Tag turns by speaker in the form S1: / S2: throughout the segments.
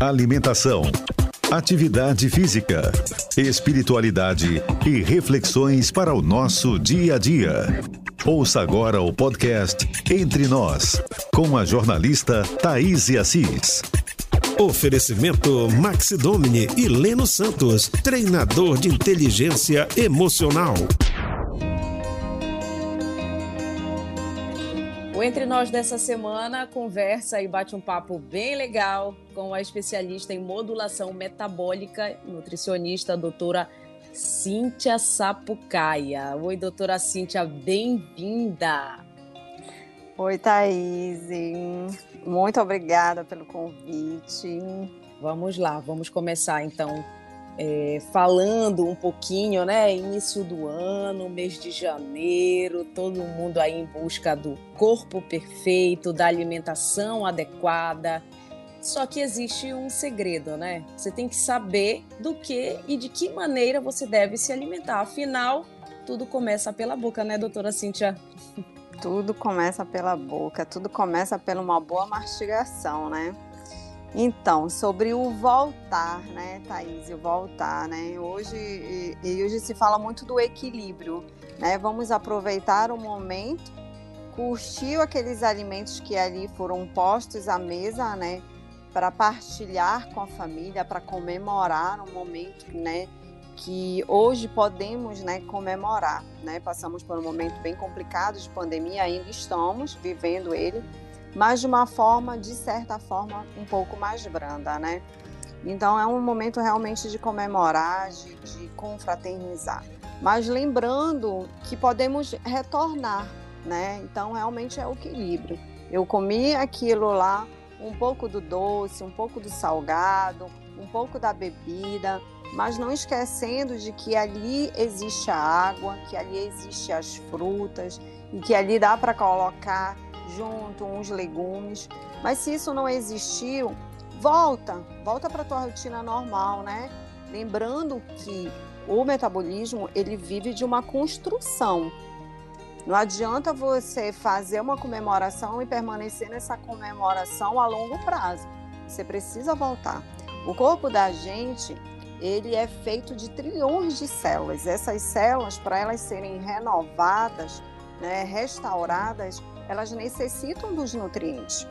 S1: alimentação, atividade física, espiritualidade e reflexões para o nosso dia a dia. Ouça agora o podcast Entre Nós, com a jornalista Thaís Assis.
S2: Oferecimento Maxi Domini e Leno Santos, treinador de inteligência emocional.
S3: Entre Nós dessa semana conversa e bate um papo bem legal com a especialista em modulação metabólica, nutricionista, doutora Cíntia Sapucaia. Oi, doutora Cíntia, bem-vinda.
S4: Oi, Thaís. Muito obrigada pelo convite.
S3: Vamos lá, vamos começar então é, falando um pouquinho, né? Início do ano, mês de janeiro, todo mundo aí em busca do corpo perfeito, da alimentação adequada. Só que existe um segredo, né? Você tem que saber do que e de que maneira você deve se alimentar. Afinal, tudo começa pela boca, né, doutora Cíntia?
S4: Tudo começa pela boca, tudo começa pela uma boa mastigação, né? Então, sobre o voltar, né, Thaís, o voltar, né? Hoje, e, e hoje se fala muito do equilíbrio, né? Vamos aproveitar o momento, curtir aqueles alimentos que ali foram postos à mesa, né? Para partilhar com a família, para comemorar um momento, né? Que hoje podemos, né, comemorar, né? Passamos por um momento bem complicado de pandemia, ainda estamos vivendo ele, mas de uma forma, de certa forma, um pouco mais branda, né? Então é um momento realmente de comemorar, de, de confraternizar. Mas lembrando que podemos retornar, né? Então realmente é o equilíbrio. Eu comi aquilo lá, um pouco do doce, um pouco do salgado, um pouco da bebida, mas não esquecendo de que ali existe a água, que ali existe as frutas e que ali dá para colocar junto, uns legumes. Mas se isso não existiu, volta, volta para tua rotina normal, né? Lembrando que o metabolismo, ele vive de uma construção. Não adianta você fazer uma comemoração e permanecer nessa comemoração a longo prazo. Você precisa voltar. O corpo da gente, ele é feito de trilhões de células. Essas células, para elas serem renovadas, né, restauradas, elas necessitam dos nutrientes.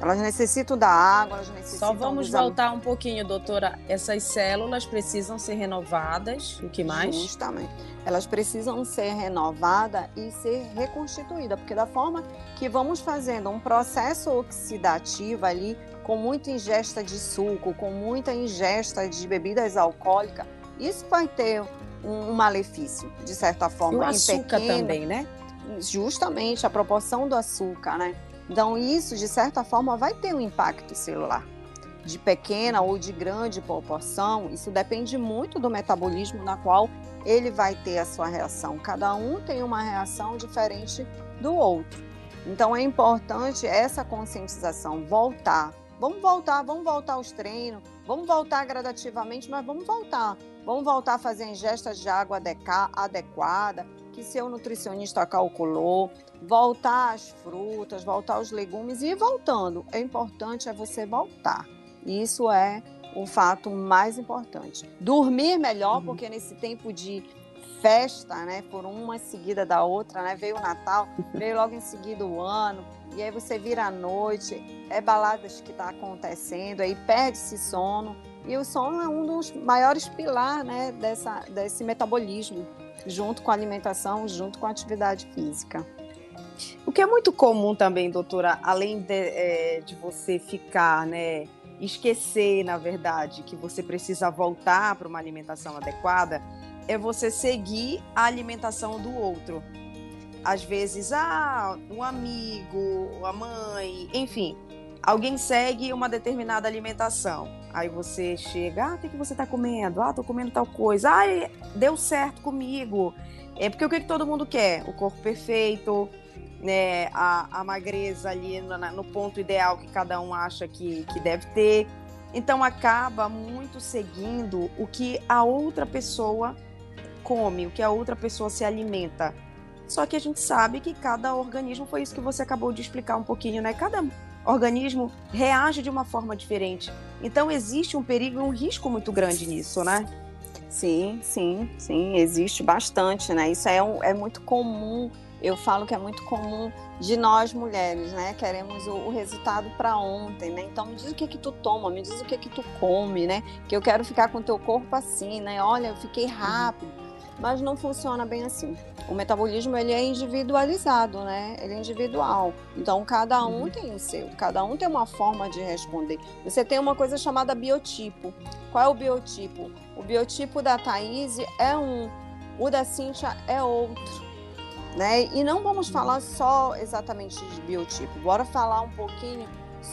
S4: Elas necessitam da água, elas necessitam.
S3: Só vamos voltar um pouquinho, doutora. Essas células precisam ser renovadas. O que mais?
S4: Justamente. Elas precisam ser renovadas e ser reconstituídas, porque da forma que vamos fazendo um processo oxidativo ali, com muita ingesta de suco, com muita ingesta de bebidas alcoólicas, isso vai ter um malefício, de certa forma. E
S3: o açúcar pequeno, também, né?
S4: Justamente a proporção do açúcar, né? Então, isso, de certa forma, vai ter um impacto celular. De pequena ou de grande proporção, isso depende muito do metabolismo na qual ele vai ter a sua reação. Cada um tem uma reação diferente do outro. Então, é importante essa conscientização, voltar. Vamos voltar, vamos voltar aos treinos, vamos voltar gradativamente, mas vamos voltar. Vamos voltar a fazer ingestas de água adequada, que seu nutricionista calculou, voltar às frutas, voltar aos legumes e ir voltando. É importante é você voltar. Isso é o fato mais importante. Dormir melhor, uhum. porque nesse tempo de festa, né, por uma seguida da outra, né, veio o Natal, veio logo em seguida o ano, e aí você vira a noite, é baladas que está acontecendo, aí perde-se sono, e o sono é um dos maiores pilares né, dessa, desse metabolismo junto com a alimentação, junto com a atividade física.
S3: O que é muito comum também, doutora, além de, é, de você ficar, né, esquecer, na verdade, que você precisa voltar para uma alimentação adequada, é você seguir a alimentação do outro. Às vezes, ah, um amigo, a mãe, enfim, alguém segue uma determinada alimentação. Aí você chega, ah, o que, você está comendo? Ah, tô comendo tal coisa. Ah, deu certo comigo. É porque o que, que todo mundo quer? O corpo perfeito, né? A, a magreza ali no, no ponto ideal que cada um acha que, que deve ter. Então acaba muito seguindo o que a outra pessoa come, o que a outra pessoa se alimenta. Só que a gente sabe que cada organismo, foi isso que você acabou de explicar um pouquinho, né? Cada organismo reage de uma forma diferente. Então existe um perigo e um risco muito grande nisso, né?
S4: Sim, sim, sim, existe bastante, né? Isso é, um, é muito comum. Eu falo que é muito comum de nós mulheres, né? Queremos o, o resultado para ontem, né? Então me diz o que que tu toma, me diz o que que tu come, né? Que eu quero ficar com o teu corpo assim, né? Olha, eu fiquei uhum. rápido mas não funciona bem assim. O metabolismo ele é individualizado, né? Ele é individual. Então cada um uhum. tem o seu, cada um tem uma forma de responder. Você tem uma coisa chamada biotipo. Qual é o biotipo? O biotipo da Thaís é um, o da Cíntia é outro. Né? E não vamos falar só exatamente de biotipo, bora falar um pouquinho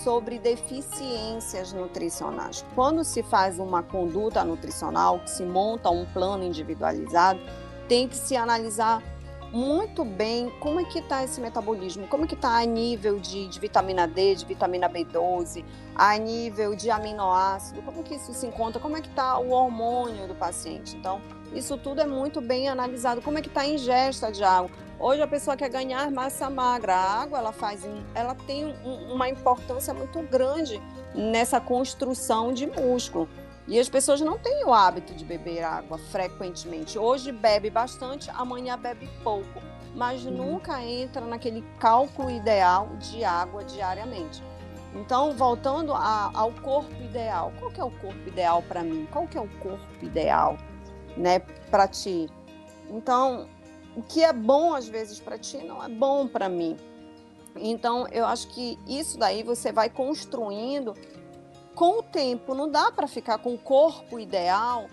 S4: sobre deficiências nutricionais. Quando se faz uma conduta nutricional, que se monta um plano individualizado, tem que se analisar muito bem como é que está esse metabolismo, como é que está a nível de, de, vitamina D, de vitamina B12, a nível de aminoácido, como que isso se encontra, como é que está o hormônio do paciente. Então, isso tudo é muito bem analisado. Como é que está a ingesta de água? Hoje a pessoa quer ganhar massa magra. A água ela faz, ela tem um, uma importância muito grande nessa construção de músculo. E as pessoas não têm o hábito de beber água frequentemente. Hoje bebe bastante, amanhã bebe pouco, mas uhum. nunca entra naquele cálculo ideal de água diariamente. Então, voltando a, ao corpo ideal, qual que é o corpo ideal para mim? Qual que é o corpo ideal, né, para ti? Então, o que é bom às vezes para ti não é bom para mim. Então, eu acho que isso daí você vai construindo com o tempo. Não dá para ficar com o corpo ideal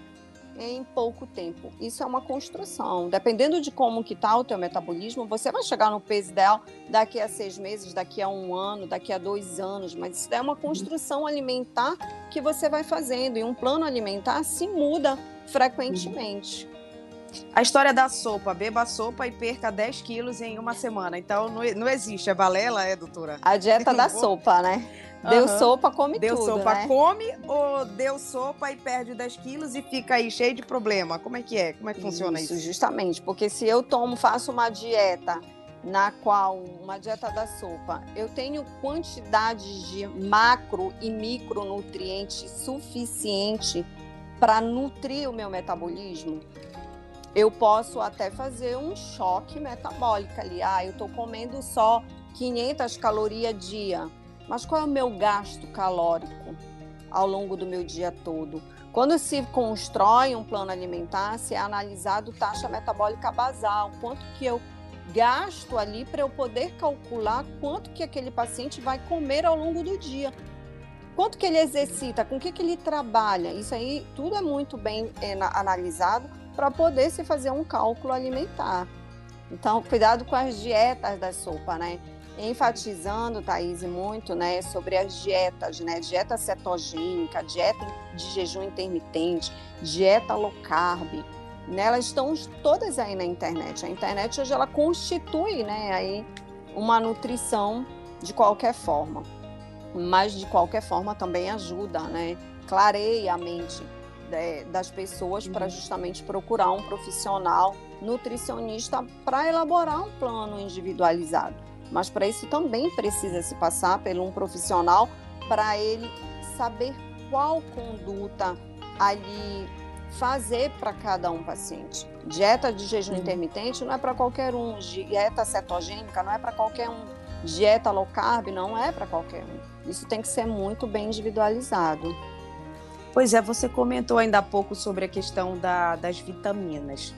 S4: em pouco tempo. Isso é uma construção. Dependendo de como que está o teu metabolismo, você vai chegar no peso ideal daqui a seis meses, daqui a um ano, daqui a dois anos. Mas isso é uma construção alimentar que você vai fazendo. E um plano alimentar se muda frequentemente.
S3: A história da sopa, beba sopa e perca 10 quilos em uma semana. Então não, não existe, é balela, é, doutora?
S4: A dieta da sopa, né? Deu uhum. sopa, come
S3: deu
S4: tudo,
S3: Deu sopa,
S4: né?
S3: come ou deu sopa e perde 10 quilos e fica aí cheio de problema? Como é que é? Como é que funciona isso?
S4: Isso, justamente. Porque se eu tomo, faço uma dieta na qual, uma dieta da sopa, eu tenho quantidade de macro e micronutrientes suficiente para nutrir o meu metabolismo, eu posso até fazer um choque metabólico ali. Ah, eu estou comendo só 500 calorias dia, mas qual é o meu gasto calórico ao longo do meu dia todo? Quando se constrói um plano alimentar, se é analisado taxa metabólica basal, quanto que eu gasto ali para eu poder calcular quanto que aquele paciente vai comer ao longo do dia. Quanto que ele exercita, com o que, que ele trabalha, isso aí tudo é muito bem é, analisado para poder se fazer um cálculo alimentar. Então, cuidado com as dietas da sopa, né? Enfatizando, Thaís, muito, né, sobre as dietas, né? Dieta cetogênica, dieta de jejum intermitente, dieta low carb, né? Elas estão todas aí na internet. A internet hoje ela constitui, né, aí uma nutrição de qualquer forma. Mas de qualquer forma também ajuda, né? Clareia a mente é, das pessoas para uhum. justamente procurar um profissional nutricionista para elaborar um plano individualizado. Mas para isso também precisa se passar por um profissional para ele saber qual conduta ali fazer para cada um paciente. Dieta de jejum uhum. intermitente não é para qualquer um, dieta cetogênica não é para qualquer um, dieta low carb não é para qualquer um. Isso tem que ser muito bem individualizado.
S3: Pois é, você comentou ainda há pouco sobre a questão da, das vitaminas.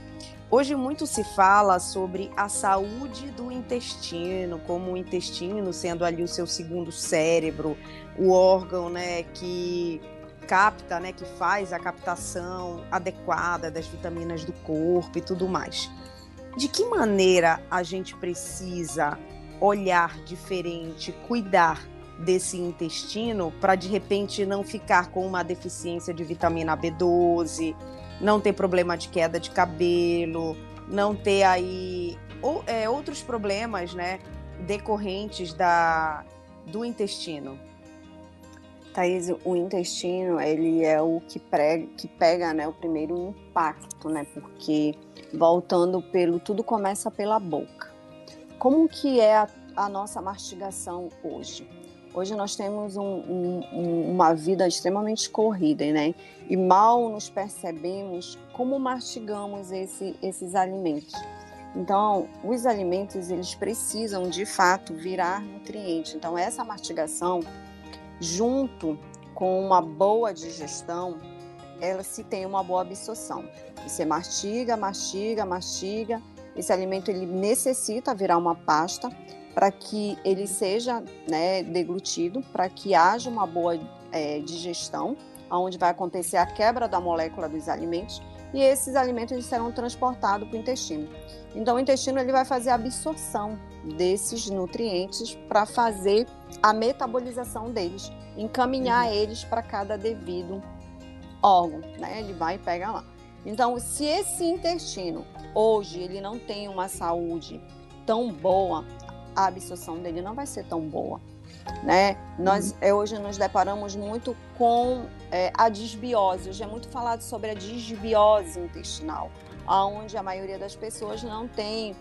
S3: Hoje muito se fala sobre a saúde do intestino, como o intestino sendo ali o seu segundo cérebro, o órgão, né, que capta, né, que faz a captação adequada das vitaminas do corpo e tudo mais. De que maneira a gente precisa olhar diferente, cuidar desse intestino para de repente não ficar com uma deficiência de vitamina B12, não ter problema de queda de cabelo, não ter aí ou, é, outros problemas, né, decorrentes da do intestino.
S4: Thaís, o intestino, ele é o que, prega, que pega né, o primeiro impacto, né? Porque voltando pelo... Tudo começa pela boca. Como que é a, a nossa mastigação hoje? Hoje nós temos um, um, uma vida extremamente corrida, né? E mal nos percebemos como mastigamos esse, esses alimentos. Então, os alimentos, eles precisam, de fato, virar nutriente. Então, essa mastigação junto com uma boa digestão, ela se tem uma boa absorção. Você mastiga, mastiga, mastiga. Esse alimento ele necessita virar uma pasta para que ele seja né, deglutido, para que haja uma boa é, digestão, onde vai acontecer a quebra da molécula dos alimentos e esses alimentos serão transportados para o intestino. Então, o intestino ele vai fazer a absorção desses nutrientes para fazer a metabolização deles, encaminhar uhum. eles para cada devido órgão, né? Ele vai e pega lá. Então, se esse intestino hoje ele não tem uma saúde tão boa, a absorção dele não vai ser tão boa, né? Nós uhum. é, hoje nos deparamos muito com é, a disbiose. Hoje é muito falado sobre a disbiose intestinal, aonde a maioria das pessoas não tem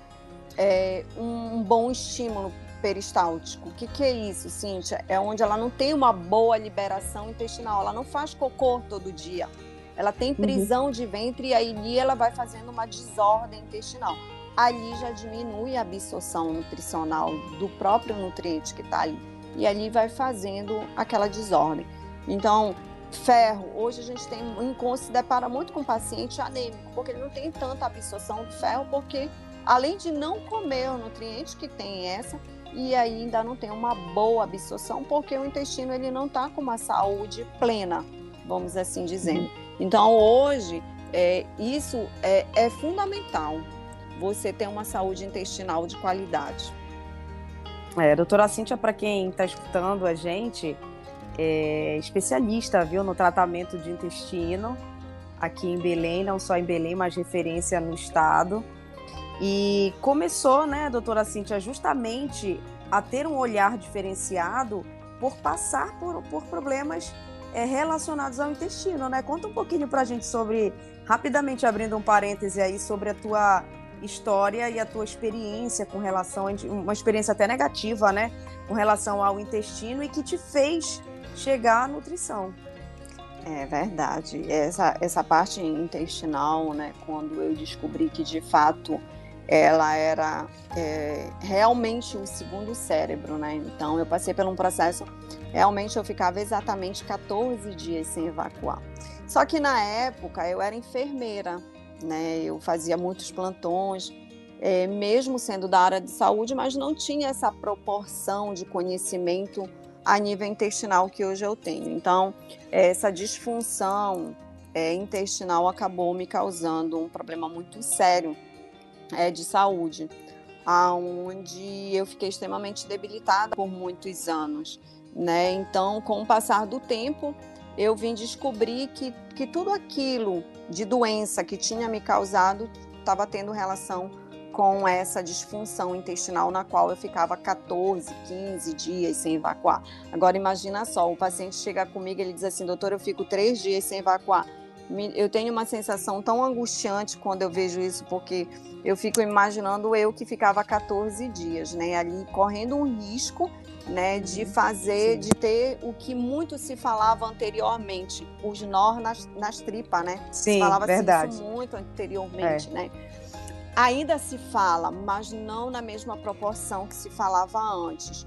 S4: é, um bom estímulo peristáltico. O que, que é isso, Cíntia? É onde ela não tem uma boa liberação intestinal, ela não faz cocô todo dia. Ela tem uhum. prisão uhum. de ventre e aí ela vai fazendo uma desordem intestinal. Ali já diminui a absorção nutricional do próprio nutriente que está ali. E ali vai fazendo aquela desordem. Então, ferro, hoje a gente tem se depara muito com paciente anêmico, porque ele não tem tanta absorção do ferro, porque além de não comer o nutriente que tem essa, e ainda não tem uma boa absorção, porque o intestino ele não está com uma saúde plena, vamos assim dizendo. Então hoje é, isso é, é fundamental, você ter uma saúde intestinal de qualidade.
S3: É, doutora Cíntia, para quem está escutando a gente, é especialista, viu, no tratamento de intestino aqui em Belém, não só em Belém, mas referência no estado. E começou, né, doutora Cíntia, justamente a ter um olhar diferenciado por passar por, por problemas é, relacionados ao intestino, né? Conta um pouquinho para a gente sobre, rapidamente abrindo um parêntese aí, sobre a tua história e a tua experiência com relação, a, uma experiência até negativa, né? Com relação ao intestino e que te fez chegar à nutrição.
S4: É verdade. Essa, essa parte intestinal, né? Quando eu descobri que de fato ela era é, realmente o segundo cérebro, né? Então eu passei por um processo, realmente eu ficava exatamente 14 dias sem evacuar. Só que na época eu era enfermeira, né? Eu fazia muitos plantões, é, mesmo sendo da área de saúde, mas não tinha essa proporção de conhecimento a nível intestinal que hoje eu tenho. Então, essa disfunção é, intestinal acabou me causando um problema muito sério é, de saúde, aonde eu fiquei extremamente debilitada por muitos anos, né? Então, com o passar do tempo, eu vim descobrir que, que tudo aquilo de doença que tinha me causado estava tendo relação com essa disfunção intestinal na qual eu ficava 14, 15 dias sem evacuar. Agora imagina só, o paciente chega comigo e ele diz assim, doutor, eu fico três dias sem evacuar eu tenho uma sensação tão angustiante quando eu vejo isso, porque eu fico imaginando eu que ficava 14 dias, né, ali correndo um risco, né, de uhum. fazer, de ter o que muito se falava anteriormente, os nós nas, nas tripas, né?
S3: Sim,
S4: se falava
S3: verdade.
S4: isso muito anteriormente, é. né? Ainda se fala, mas não na mesma proporção que se falava antes.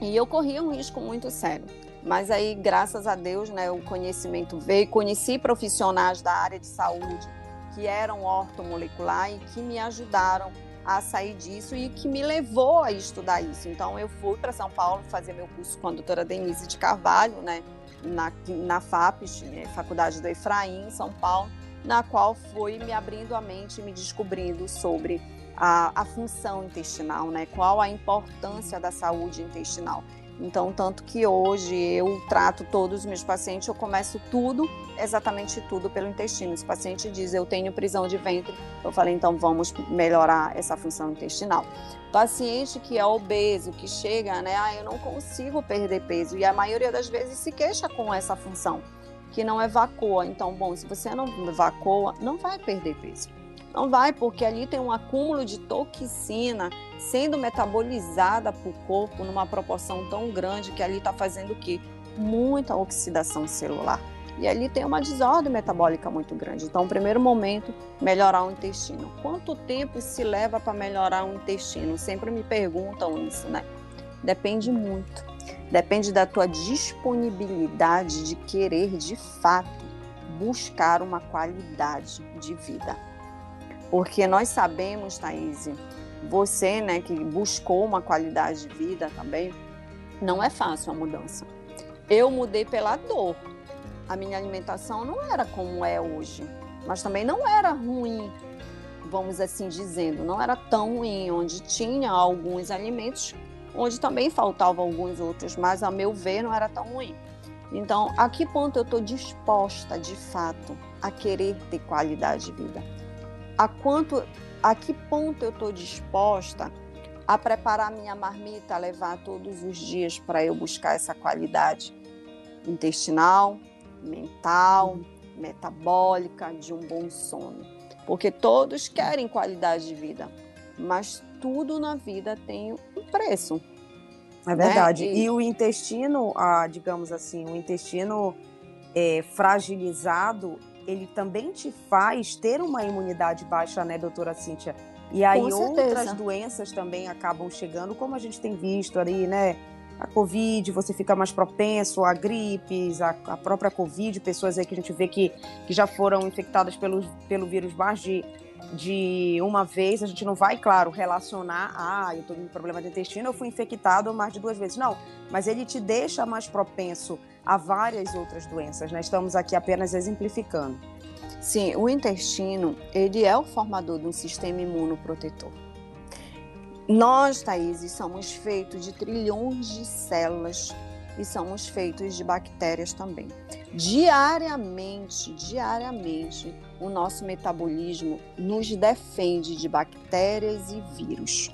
S4: E eu corria um risco muito sério. Mas aí, graças a Deus, né, o conhecimento veio. Conheci profissionais da área de saúde que eram ortomolecular e que me ajudaram a sair disso e que me levou a estudar isso. Então, eu fui para São Paulo fazer meu curso com a doutora Denise de Carvalho, né, na, na FAPES, né, Faculdade do Efraim, em São Paulo, na qual fui me abrindo a mente e me descobrindo sobre a, a função intestinal, né? Qual a importância da saúde intestinal. Então, tanto que hoje eu trato todos os meus pacientes, eu começo tudo, exatamente tudo pelo intestino. Se o paciente diz, eu tenho prisão de ventre, eu falei, então vamos melhorar essa função intestinal. Paciente que é obeso, que chega, né, ah, eu não consigo perder peso, e a maioria das vezes se queixa com essa função, que não evacua. Então, bom, se você não evacua, não vai perder peso. Não vai, porque ali tem um acúmulo de toxina sendo metabolizada para o corpo numa proporção tão grande que ali está fazendo o quê? Muita oxidação celular. E ali tem uma desordem metabólica muito grande. Então, o primeiro momento, melhorar o intestino. Quanto tempo se leva para melhorar o intestino? Sempre me perguntam isso, né? Depende muito. Depende da tua disponibilidade de querer, de fato, buscar uma qualidade de vida. Porque nós sabemos, Thaís, você, né, que buscou uma qualidade de vida também, não é fácil a mudança. Eu mudei pela dor. A minha alimentação não era como é hoje, mas também não era ruim, vamos assim dizendo, não era tão ruim, onde tinha alguns alimentos, onde também faltavam alguns outros, mas a meu ver não era tão ruim. Então, a que ponto eu estou disposta, de fato, a querer ter qualidade de vida? A quanto, a que ponto eu estou disposta a preparar minha marmita, a levar todos os dias para eu buscar essa qualidade intestinal, mental, metabólica, de um bom sono. Porque todos querem qualidade de vida, mas tudo na vida tem um preço.
S3: É verdade. Né? E... e... o intestino, ah, digamos assim, o intestino é, fragilizado, ele também te faz ter uma imunidade baixa, né, doutora Cíntia? E aí outras doenças também acabam chegando, como a gente tem visto ali, né? A Covid, você fica mais propenso a gripes, a, a própria Covid, pessoas aí que a gente vê que, que já foram infectadas pelo, pelo vírus mais de, de uma vez, a gente não vai, claro, relacionar, ah, eu estou com problema de intestino, eu fui infectado mais de duas vezes. Não, mas ele te deixa mais propenso a várias outras doenças, né? Estamos aqui apenas exemplificando.
S4: Sim, o intestino, ele é o formador de um sistema imunoprotetor. Nós, Thaís, somos feitos de trilhões de células e somos feitos de bactérias também. Diariamente, diariamente, o nosso metabolismo nos defende de bactérias e vírus.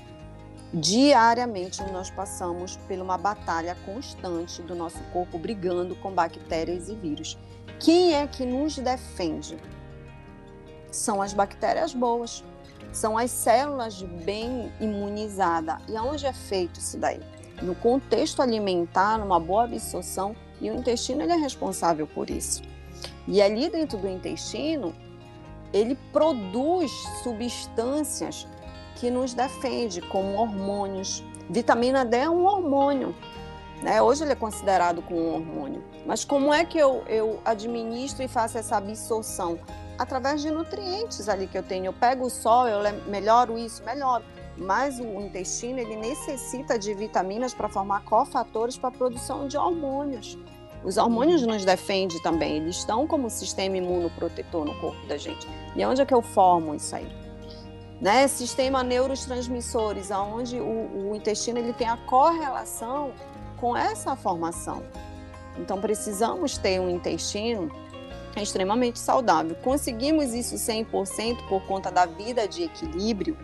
S4: Diariamente nós passamos por uma batalha constante do nosso corpo brigando com bactérias e vírus. Quem é que nos defende? São as bactérias boas, são as células bem imunizadas. E aonde é feito isso daí? No contexto alimentar, numa boa absorção, e o intestino ele é responsável por isso. E ali dentro do intestino, ele produz substâncias que nos defende, como hormônios. Vitamina D é um hormônio. Né? Hoje ele é considerado como um hormônio. Mas como é que eu, eu administro e faço essa absorção? Através de nutrientes ali que eu tenho. Eu pego o sol, eu melhoro isso, melhoro. Mas o intestino ele necessita de vitaminas para formar cofatores para a produção de hormônios. Os hormônios nos defendem também, eles estão como sistema imunoprotetor no corpo da gente. E onde é que eu formo isso aí? né? Sistema neurotransmissores, aonde o, o intestino ele tem a correlação com essa formação. Então precisamos ter um intestino extremamente saudável. Conseguimos isso 100% por conta da vida de equilíbrio?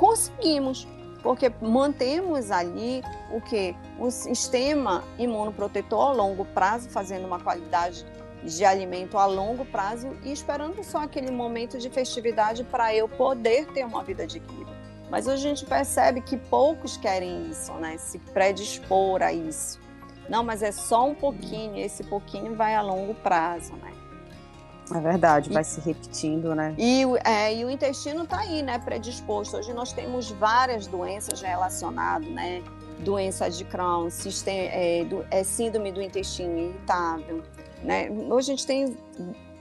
S4: Conseguimos, porque mantemos ali o que? Um sistema imunoprotetor a longo prazo, fazendo uma qualidade de alimento a longo prazo e esperando só aquele momento de festividade para eu poder ter uma vida de. Mas hoje a gente percebe que poucos querem isso, né? Se predispor a isso. Não, mas é só um pouquinho, esse pouquinho vai a longo prazo, né?
S3: É verdade, vai se repetindo, né?
S4: E, é, e o intestino está aí, né? Predisposto. Hoje nós temos várias doenças relacionadas, né? Doença de Crohn, sistema, é, do, é síndrome do intestino irritável, né? Hoje a gente tem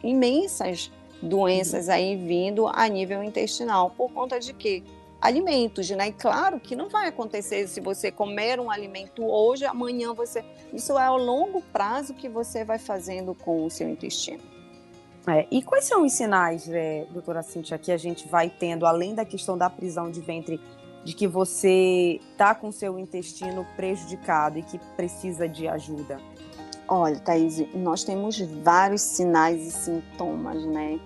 S4: imensas doenças aí vindo a nível intestinal por conta de quê? Alimentos, né? E claro que não vai acontecer se você comer um alimento hoje, amanhã você. Isso é ao longo prazo que você vai fazendo com o seu intestino.
S3: É, e quais são os sinais, é, doutora Cintia, que a gente vai tendo, além da questão da prisão de ventre, de que você está com seu intestino prejudicado e que precisa de ajuda?
S4: Olha, Thaís, nós temos vários sinais e sintomas, né?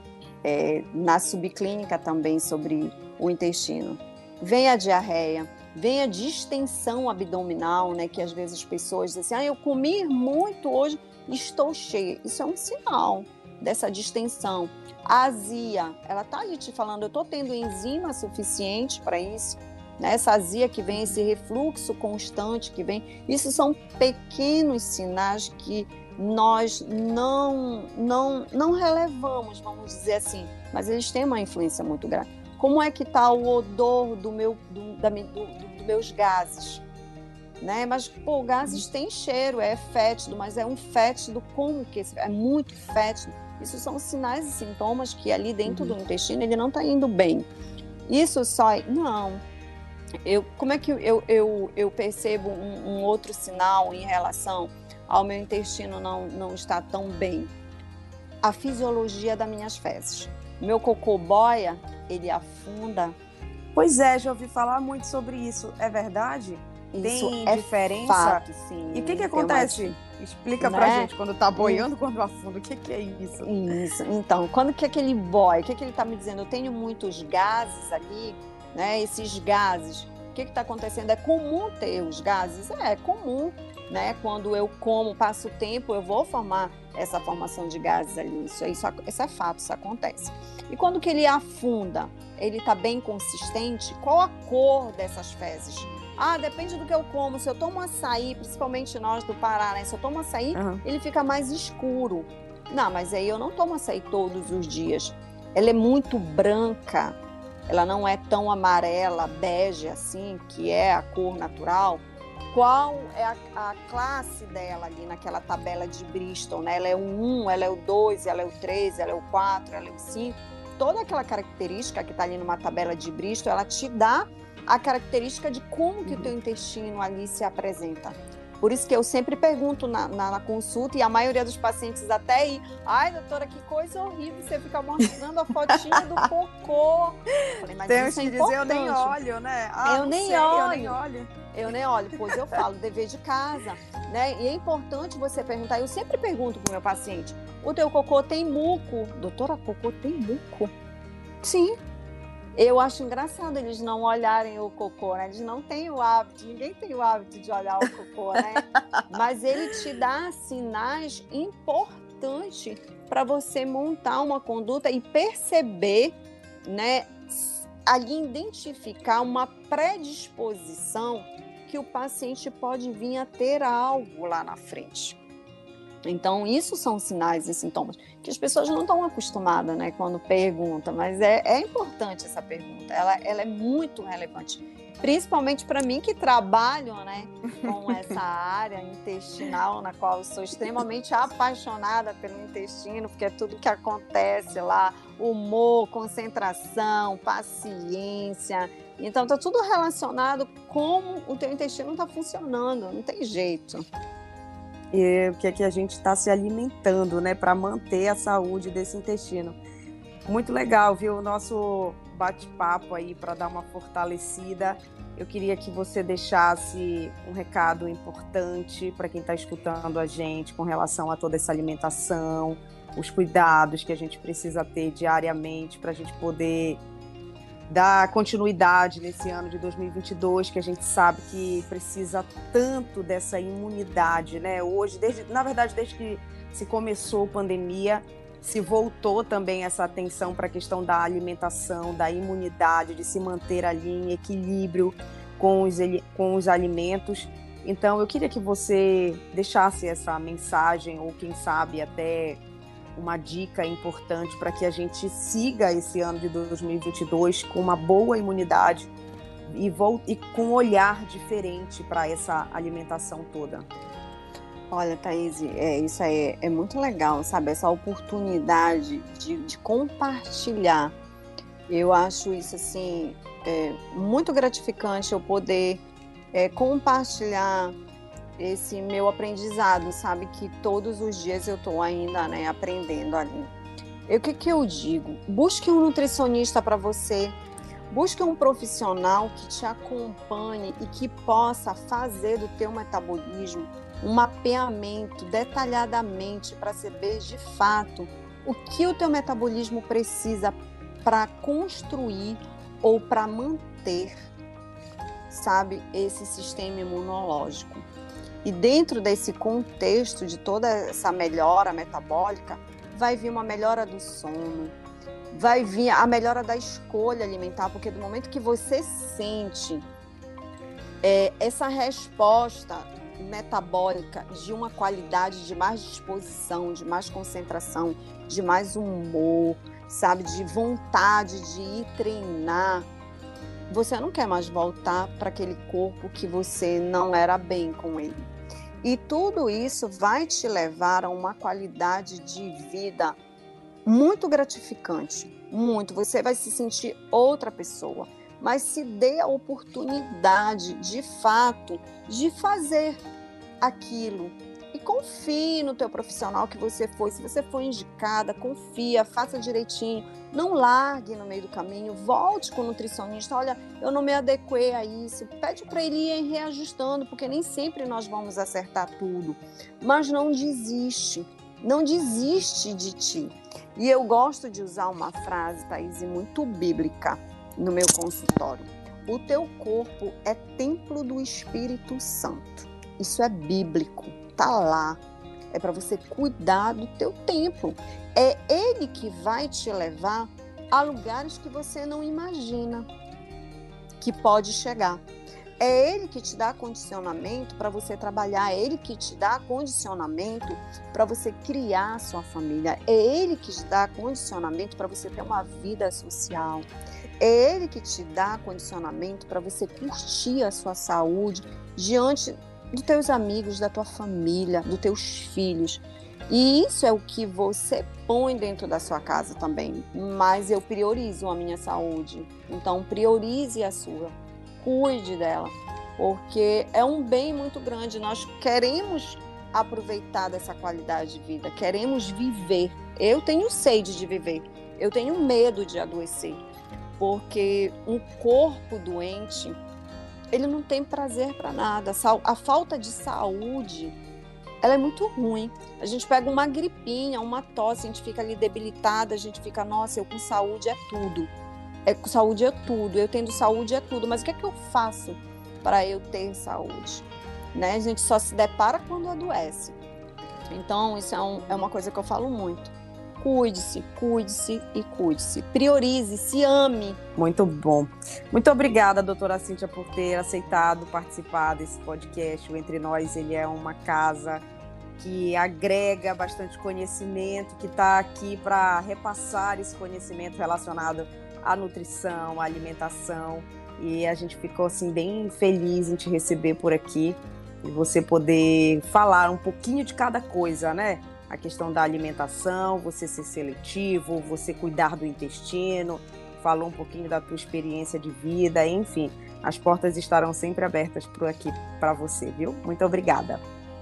S4: É, na subclínica também sobre o intestino. Vem a diarreia, vem a distensão abdominal, né? Que às vezes as pessoas dizem assim, ah, eu comi muito hoje, estou cheia. Isso é um sinal dessa distensão. A azia, ela tá ali te falando, eu tô tendo enzima suficiente para isso. Né? Essa azia que vem, esse refluxo constante que vem, isso são pequenos sinais que nós não, não, não relevamos, vamos dizer assim, mas eles têm uma influência muito grande. Como é que está o odor do meu, do, da, do, do, dos meus gases? Né? Mas, pô, gases têm cheiro, é fétido, mas é um fétido como que é muito fétido. Isso são sinais e sintomas que ali dentro uhum. do intestino ele não está indo bem. Isso só. Não. Eu, como é que eu, eu, eu percebo um, um outro sinal em relação ao meu intestino não, não estar tão bem? A fisiologia das minhas fezes. Meu cocô boia, ele afunda.
S3: Pois é, já ouvi falar muito sobre isso. É verdade?
S4: Isso Tem é diferença? Fato,
S3: sim. E o que, que acontece? Uma... Explica né? pra gente quando tá boiando, quando afunda, o que, que é isso?
S4: Isso, então, quando que aquele boia, o que, que ele tá me dizendo? Eu tenho muitos gases ali, né? Esses gases, o que está acontecendo? É comum ter os gases? É, é comum, né? Quando eu como, passo o tempo, eu vou formar essa formação de gases ali. Isso, isso, isso é fato, isso acontece. E quando que ele afunda, ele está bem consistente? Qual a cor dessas fezes? Ah, depende do que eu como. Se eu tomo açaí, principalmente nós do Pará, né? Se eu tomo açaí, uhum. ele fica mais escuro. Não, mas aí eu não tomo açaí todos os dias. Ela é muito branca, ela não é tão amarela, bege assim, que é a cor natural. Qual é a, a classe dela ali naquela tabela de Bristol, né? Ela é o 1, ela é o 2, ela é o 3, ela é o 4, ela é o 5. Toda aquela característica que está ali numa tabela de Bristol, ela te dá a característica de como que o teu intestino ali se apresenta. Por isso que eu sempre pergunto na, na, na, consulta, e a maioria dos pacientes até aí, ai, doutora, que coisa horrível, você fica mostrando a fotinha do cocô.
S3: Falei, mas isso é dizer, eu nem olho, né?
S4: Ah, eu, nem sei, olho. eu nem olho. Eu nem olho, pois eu falo, dever de casa, né? E é importante você perguntar, eu sempre pergunto pro meu paciente, o teu cocô tem muco? Doutora, cocô tem muco? Sim, eu acho engraçado eles não olharem o cocô, né? Eles não têm o hábito, ninguém tem o hábito de olhar o cocô, né? Mas ele te dá sinais importantes para você montar uma conduta e perceber, né? Ali identificar uma predisposição que o paciente pode vir a ter algo lá na frente. Então, isso são sinais e sintomas que as pessoas não estão acostumadas, né, quando perguntam, mas é, é importante essa pergunta, ela, ela é muito relevante, principalmente para mim que trabalho, né, com essa área intestinal, na qual eu sou extremamente apaixonada pelo intestino, porque é tudo que acontece lá, humor, concentração, paciência, então está tudo relacionado com o teu intestino está funcionando, não tem jeito
S3: o que é que a gente está se alimentando, né, para manter a saúde desse intestino. Muito legal, viu? O nosso bate-papo aí para dar uma fortalecida. Eu queria que você deixasse um recado importante para quem está escutando a gente com relação a toda essa alimentação, os cuidados que a gente precisa ter diariamente para a gente poder dar continuidade nesse ano de 2022, que a gente sabe que precisa tanto dessa imunidade, né? Hoje, desde, na verdade, desde que se começou a pandemia, se voltou também essa atenção para a questão da alimentação, da imunidade, de se manter ali em equilíbrio com os, com os alimentos. Então, eu queria que você deixasse essa mensagem, ou quem sabe até uma dica importante para que a gente siga esse ano de 2022 com uma boa imunidade e, e com um olhar diferente para essa alimentação toda.
S4: Olha, Thaís, é, isso aí é, é, muito legal, sabe? Essa oportunidade de, de compartilhar. Eu acho isso, assim, é, muito gratificante eu poder é, compartilhar esse meu aprendizado, sabe? Que todos os dias eu estou ainda né, aprendendo ali. O que, que eu digo? Busque um nutricionista para você. Busque um profissional que te acompanhe e que possa fazer do teu metabolismo um mapeamento detalhadamente para saber de fato o que o teu metabolismo precisa para construir ou para manter, sabe, esse sistema imunológico. E dentro desse contexto de toda essa melhora metabólica, vai vir uma melhora do sono, vai vir a melhora da escolha alimentar, porque do momento que você sente é, essa resposta metabólica de uma qualidade de mais disposição, de mais concentração, de mais humor, sabe, de vontade de ir treinar, você não quer mais voltar para aquele corpo que você não era bem com ele. E tudo isso vai te levar a uma qualidade de vida muito gratificante, muito. Você vai se sentir outra pessoa, mas se dê a oportunidade, de fato, de fazer aquilo. Confie no teu profissional que você foi. Se você foi indicada, confia, faça direitinho. Não largue no meio do caminho. Volte com o nutricionista. Olha, eu não me adequei a isso. Pede para ele ir reajustando, porque nem sempre nós vamos acertar tudo. Mas não desiste. Não desiste de ti. E eu gosto de usar uma frase, Thaís, muito bíblica no meu consultório. O teu corpo é templo do Espírito Santo. Isso é bíblico, tá lá. É para você cuidar do teu templo. É ele que vai te levar a lugares que você não imagina que pode chegar. É ele que te dá condicionamento para você trabalhar, é ele que te dá condicionamento para você criar a sua família, é ele que te dá condicionamento para você ter uma vida social. É ele que te dá condicionamento para você curtir a sua saúde diante dos teus amigos, da tua família, dos teus filhos. E isso é o que você põe dentro da sua casa também. Mas eu priorizo a minha saúde. Então, priorize a sua. Cuide dela. Porque é um bem muito grande. Nós queremos aproveitar dessa qualidade de vida. Queremos viver. Eu tenho sede de viver. Eu tenho medo de adoecer. Porque um corpo doente ele não tem prazer para nada. A falta de saúde, ela é muito ruim. A gente pega uma gripinha, uma tosse, a gente fica ali debilitada, a gente fica, nossa, eu com saúde é tudo. É, com saúde é tudo, eu tendo saúde é tudo. Mas o que é que eu faço para eu ter saúde? Né? A gente só se depara quando adoece. Então, isso é, um, é uma coisa que eu falo muito Cuide-se, cuide-se e cuide-se. Priorize, se ame.
S3: Muito bom. Muito obrigada, doutora Cíntia, por ter aceitado participar desse podcast. O Entre Nós, ele é uma casa que agrega bastante conhecimento, que está aqui para repassar esse conhecimento relacionado à nutrição, à alimentação. E a gente ficou assim bem feliz em te receber por aqui e você poder falar um pouquinho de cada coisa, né? A questão da alimentação, você ser seletivo, você cuidar do intestino, falou um pouquinho da tua experiência de vida, enfim, as portas estarão sempre abertas por aqui para você, viu? Muito obrigada.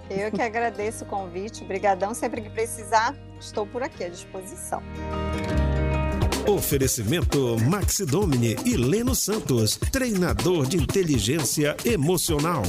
S4: Eu que agradeço o convite, brigadão, sempre que precisar, estou por aqui à disposição.
S2: Oferecimento Maxi Domini e Leno Santos, treinador de inteligência emocional.